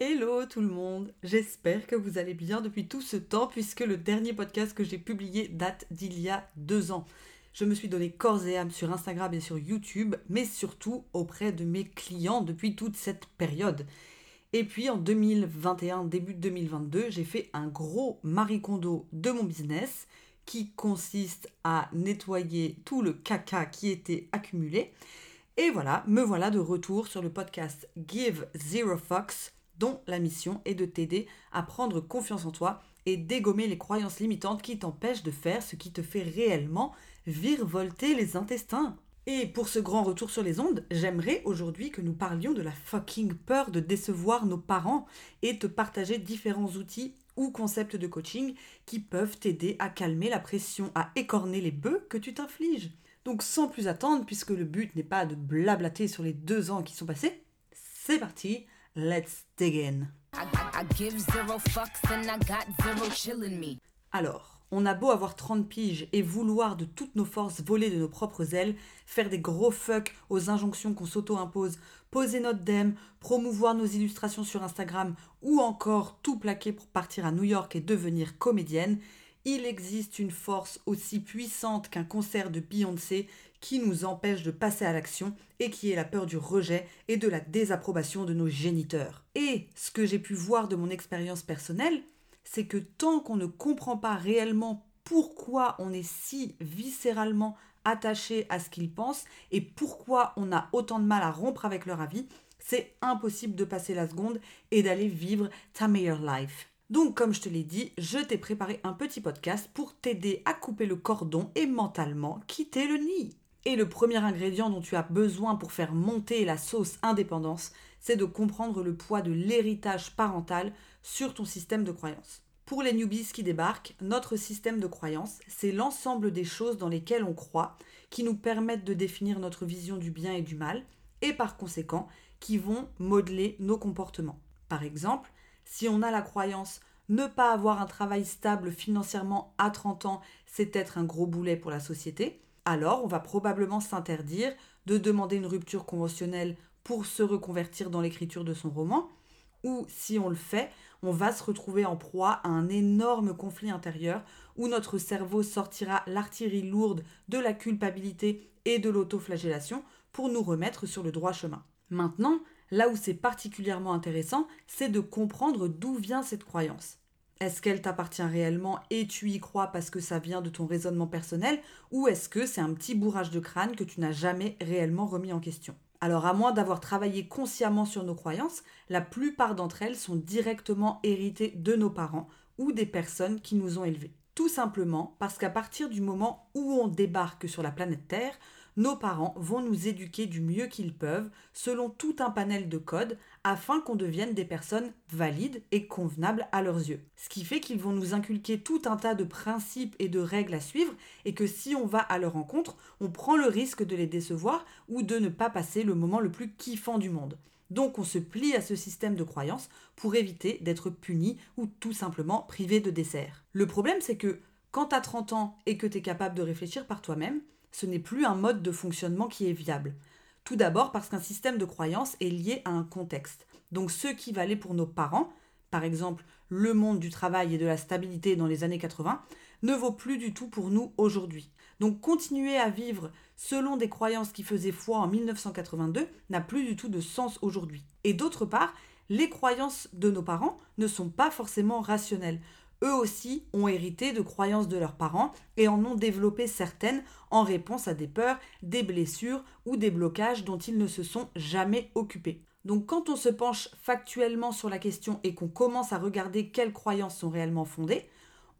Hello tout le monde, j'espère que vous allez bien depuis tout ce temps puisque le dernier podcast que j'ai publié date d'il y a deux ans. Je me suis donné corps et âme sur Instagram et sur YouTube, mais surtout auprès de mes clients depuis toute cette période. Et puis en 2021, début 2022, j'ai fait un gros maricondo de mon business qui consiste à nettoyer tout le caca qui était accumulé. Et voilà, me voilà de retour sur le podcast Give Zero Fucks dont la mission est de t'aider à prendre confiance en toi et dégommer les croyances limitantes qui t'empêchent de faire ce qui te fait réellement virevolter les intestins. Et pour ce grand retour sur les ondes, j'aimerais aujourd'hui que nous parlions de la fucking peur de décevoir nos parents et te partager différents outils ou concepts de coaching qui peuvent t'aider à calmer la pression à écorner les bœufs que tu t'infliges. Donc sans plus attendre, puisque le but n'est pas de blablater sur les deux ans qui sont passés, c'est parti, Let's dig in. Alors, on a beau avoir 30 piges et vouloir de toutes nos forces voler de nos propres ailes, faire des gros fucks aux injonctions qu'on s'auto-impose, poser notre dème, promouvoir nos illustrations sur Instagram ou encore tout plaquer pour partir à New York et devenir comédienne, il existe une force aussi puissante qu'un concert de Beyoncé qui nous empêche de passer à l'action et qui est la peur du rejet et de la désapprobation de nos géniteurs. Et ce que j'ai pu voir de mon expérience personnelle, c'est que tant qu'on ne comprend pas réellement pourquoi on est si viscéralement attaché à ce qu'ils pensent et pourquoi on a autant de mal à rompre avec leur avis, c'est impossible de passer la seconde et d'aller vivre ta meilleure life. Donc, comme je te l'ai dit, je t'ai préparé un petit podcast pour t'aider à couper le cordon et mentalement quitter le nid. Et le premier ingrédient dont tu as besoin pour faire monter la sauce indépendance, c'est de comprendre le poids de l'héritage parental sur ton système de croyance. Pour les newbies qui débarquent, notre système de croyance, c'est l'ensemble des choses dans lesquelles on croit, qui nous permettent de définir notre vision du bien et du mal, et par conséquent, qui vont modeler nos comportements. Par exemple, si on a la croyance ne pas avoir un travail stable financièrement à 30 ans, c'est être un gros boulet pour la société, alors on va probablement s'interdire de demander une rupture conventionnelle pour se reconvertir dans l'écriture de son roman, ou si on le fait, on va se retrouver en proie à un énorme conflit intérieur où notre cerveau sortira l'artillerie lourde de la culpabilité et de l'autoflagellation pour nous remettre sur le droit chemin. Maintenant, là où c'est particulièrement intéressant, c'est de comprendre d'où vient cette croyance. Est-ce qu'elle t'appartient réellement et tu y crois parce que ça vient de ton raisonnement personnel ou est-ce que c'est un petit bourrage de crâne que tu n'as jamais réellement remis en question? Alors à moins d'avoir travaillé consciemment sur nos croyances, la plupart d'entre elles sont directement héritées de nos parents ou des personnes qui nous ont élevés. Tout simplement parce qu'à partir du moment où on débarque sur la planète Terre, nos parents vont nous éduquer du mieux qu'ils peuvent selon tout un panel de codes afin qu'on devienne des personnes valides et convenables à leurs yeux. Ce qui fait qu'ils vont nous inculquer tout un tas de principes et de règles à suivre et que si on va à leur rencontre, on prend le risque de les décevoir ou de ne pas passer le moment le plus kiffant du monde. Donc on se plie à ce système de croyances pour éviter d'être puni ou tout simplement privé de dessert. Le problème c'est que quand tu as 30 ans et que tu es capable de réfléchir par toi-même, ce n'est plus un mode de fonctionnement qui est viable. Tout d'abord parce qu'un système de croyance est lié à un contexte. Donc ce qui valait pour nos parents, par exemple le monde du travail et de la stabilité dans les années 80, ne vaut plus du tout pour nous aujourd'hui. Donc continuer à vivre selon des croyances qui faisaient foi en 1982 n'a plus du tout de sens aujourd'hui. Et d'autre part, les croyances de nos parents ne sont pas forcément rationnelles eux aussi ont hérité de croyances de leurs parents et en ont développé certaines en réponse à des peurs, des blessures ou des blocages dont ils ne se sont jamais occupés. Donc quand on se penche factuellement sur la question et qu'on commence à regarder quelles croyances sont réellement fondées,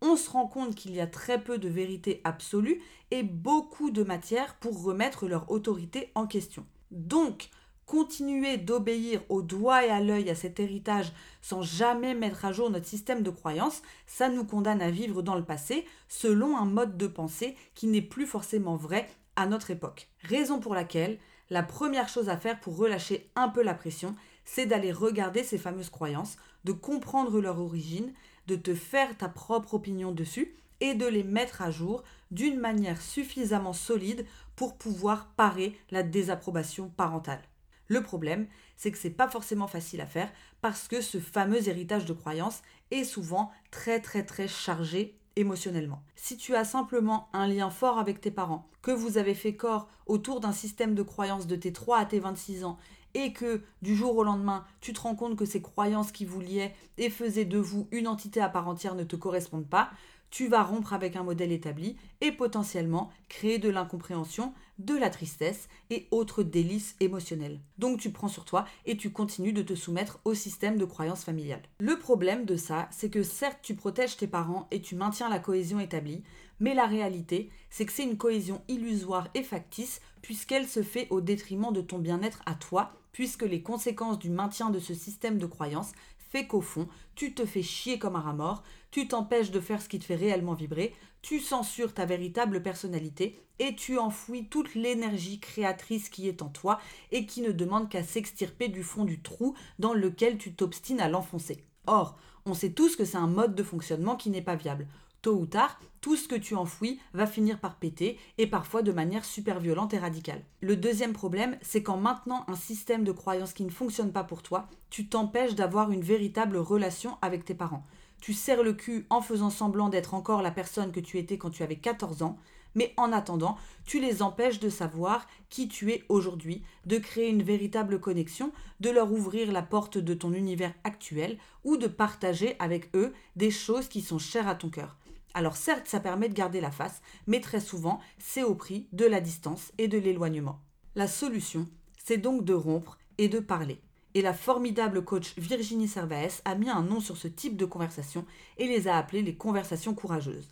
on se rend compte qu'il y a très peu de vérité absolue et beaucoup de matière pour remettre leur autorité en question. Donc, continuer d'obéir au doigt et à l'œil à cet héritage sans jamais mettre à jour notre système de croyance, ça nous condamne à vivre dans le passé selon un mode de pensée qui n'est plus forcément vrai à notre époque. Raison pour laquelle la première chose à faire pour relâcher un peu la pression, c'est d'aller regarder ces fameuses croyances, de comprendre leur origine, de te faire ta propre opinion dessus et de les mettre à jour d'une manière suffisamment solide pour pouvoir parer la désapprobation parentale. Le problème, c'est que c'est pas forcément facile à faire parce que ce fameux héritage de croyances est souvent très très très chargé émotionnellement. Si tu as simplement un lien fort avec tes parents, que vous avez fait corps autour d'un système de croyances de tes 3 à tes 26 ans et que du jour au lendemain, tu te rends compte que ces croyances qui vous liaient et faisaient de vous une entité à part entière ne te correspondent pas, tu vas rompre avec un modèle établi et potentiellement créer de l'incompréhension, de la tristesse et autres délices émotionnels. Donc tu prends sur toi et tu continues de te soumettre au système de croyances familiales. Le problème de ça, c'est que certes tu protèges tes parents et tu maintiens la cohésion établie, mais la réalité, c'est que c'est une cohésion illusoire et factice puisqu'elle se fait au détriment de ton bien-être à toi, puisque les conséquences du maintien de ce système de croyances fait qu'au fond, tu te fais chier comme un rat tu t'empêches de faire ce qui te fait réellement vibrer, tu censures ta véritable personnalité et tu enfouis toute l'énergie créatrice qui est en toi et qui ne demande qu'à s'extirper du fond du trou dans lequel tu t'obstines à l'enfoncer. Or, on sait tous que c'est un mode de fonctionnement qui n'est pas viable. Tôt ou tard, tout ce que tu enfouis va finir par péter et parfois de manière super violente et radicale. Le deuxième problème, c'est qu'en maintenant un système de croyance qui ne fonctionne pas pour toi, tu t'empêches d'avoir une véritable relation avec tes parents. Tu serres le cul en faisant semblant d'être encore la personne que tu étais quand tu avais 14 ans, mais en attendant, tu les empêches de savoir qui tu es aujourd'hui, de créer une véritable connexion, de leur ouvrir la porte de ton univers actuel ou de partager avec eux des choses qui sont chères à ton cœur. Alors certes, ça permet de garder la face, mais très souvent, c'est au prix de la distance et de l'éloignement. La solution, c'est donc de rompre et de parler. Et la formidable coach Virginie Servaes a mis un nom sur ce type de conversation et les a appelées les conversations courageuses.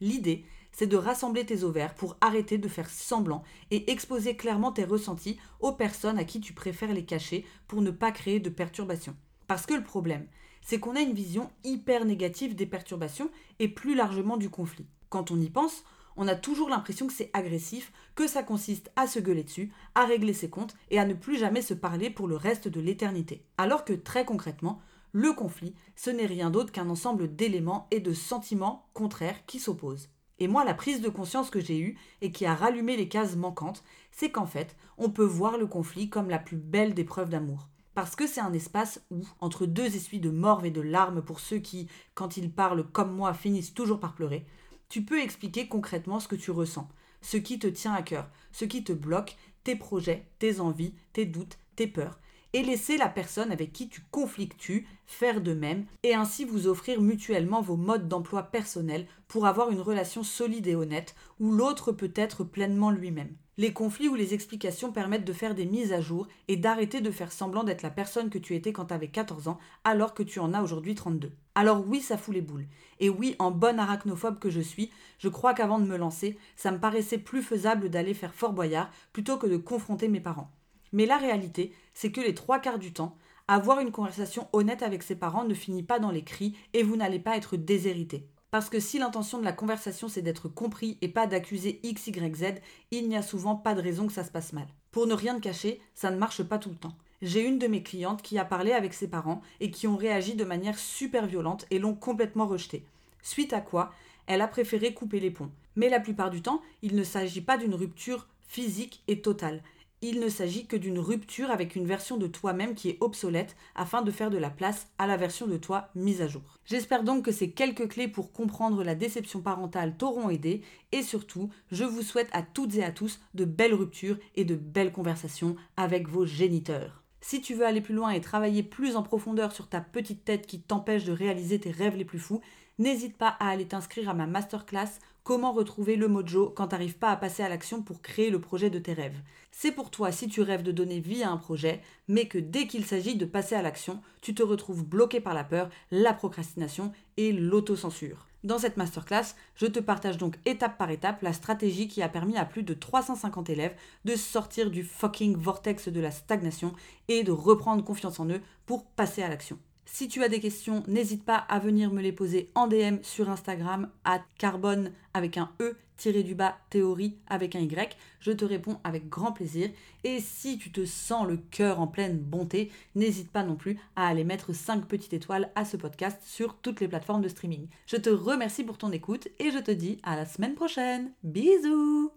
L'idée, c'est de rassembler tes ovaires pour arrêter de faire semblant et exposer clairement tes ressentis aux personnes à qui tu préfères les cacher pour ne pas créer de perturbations. Parce que le problème, c'est qu'on a une vision hyper négative des perturbations et plus largement du conflit. Quand on y pense, on a toujours l'impression que c'est agressif, que ça consiste à se gueuler dessus, à régler ses comptes et à ne plus jamais se parler pour le reste de l'éternité. Alors que très concrètement, le conflit, ce n'est rien d'autre qu'un ensemble d'éléments et de sentiments contraires qui s'opposent. Et moi, la prise de conscience que j'ai eue et qui a rallumé les cases manquantes, c'est qu'en fait, on peut voir le conflit comme la plus belle des preuves d'amour parce que c'est un espace où, entre deux essuies de morve et de larmes pour ceux qui, quand ils parlent comme moi, finissent toujours par pleurer, tu peux expliquer concrètement ce que tu ressens, ce qui te tient à cœur, ce qui te bloque, tes projets, tes envies, tes doutes, tes peurs, et laisser la personne avec qui tu conflictues faire de même, et ainsi vous offrir mutuellement vos modes d'emploi personnels pour avoir une relation solide et honnête, où l'autre peut être pleinement lui-même. Les conflits ou les explications permettent de faire des mises à jour et d'arrêter de faire semblant d'être la personne que tu étais quand tu avais 14 ans alors que tu en as aujourd'hui 32. Alors oui, ça fout les boules. Et oui, en bonne arachnophobe que je suis, je crois qu'avant de me lancer, ça me paraissait plus faisable d'aller faire Fort Boyard plutôt que de confronter mes parents. Mais la réalité, c'est que les trois quarts du temps, avoir une conversation honnête avec ses parents ne finit pas dans les cris et vous n'allez pas être déshérité. Parce que si l'intention de la conversation c'est d'être compris et pas d'accuser X, Y, Z, il n'y a souvent pas de raison que ça se passe mal. Pour ne rien te cacher, ça ne marche pas tout le temps. J'ai une de mes clientes qui a parlé avec ses parents et qui ont réagi de manière super violente et l'ont complètement rejetée. Suite à quoi, elle a préféré couper les ponts. Mais la plupart du temps, il ne s'agit pas d'une rupture physique et totale il ne s'agit que d'une rupture avec une version de toi-même qui est obsolète afin de faire de la place à la version de toi mise à jour. J'espère donc que ces quelques clés pour comprendre la déception parentale t'auront aidé et surtout, je vous souhaite à toutes et à tous de belles ruptures et de belles conversations avec vos géniteurs. Si tu veux aller plus loin et travailler plus en profondeur sur ta petite tête qui t'empêche de réaliser tes rêves les plus fous, n'hésite pas à aller t'inscrire à ma masterclass Comment retrouver le mojo quand tu n'arrives pas à passer à l'action pour créer le projet de tes rêves C'est pour toi si tu rêves de donner vie à un projet, mais que dès qu'il s'agit de passer à l'action, tu te retrouves bloqué par la peur, la procrastination et l'autocensure. Dans cette masterclass, je te partage donc étape par étape la stratégie qui a permis à plus de 350 élèves de sortir du fucking vortex de la stagnation et de reprendre confiance en eux pour passer à l'action. Si tu as des questions, n'hésite pas à venir me les poser en DM sur Instagram à carbone avec un E tiré du bas théorie avec un Y. Je te réponds avec grand plaisir. Et si tu te sens le cœur en pleine bonté, n'hésite pas non plus à aller mettre 5 petites étoiles à ce podcast sur toutes les plateformes de streaming. Je te remercie pour ton écoute et je te dis à la semaine prochaine. Bisous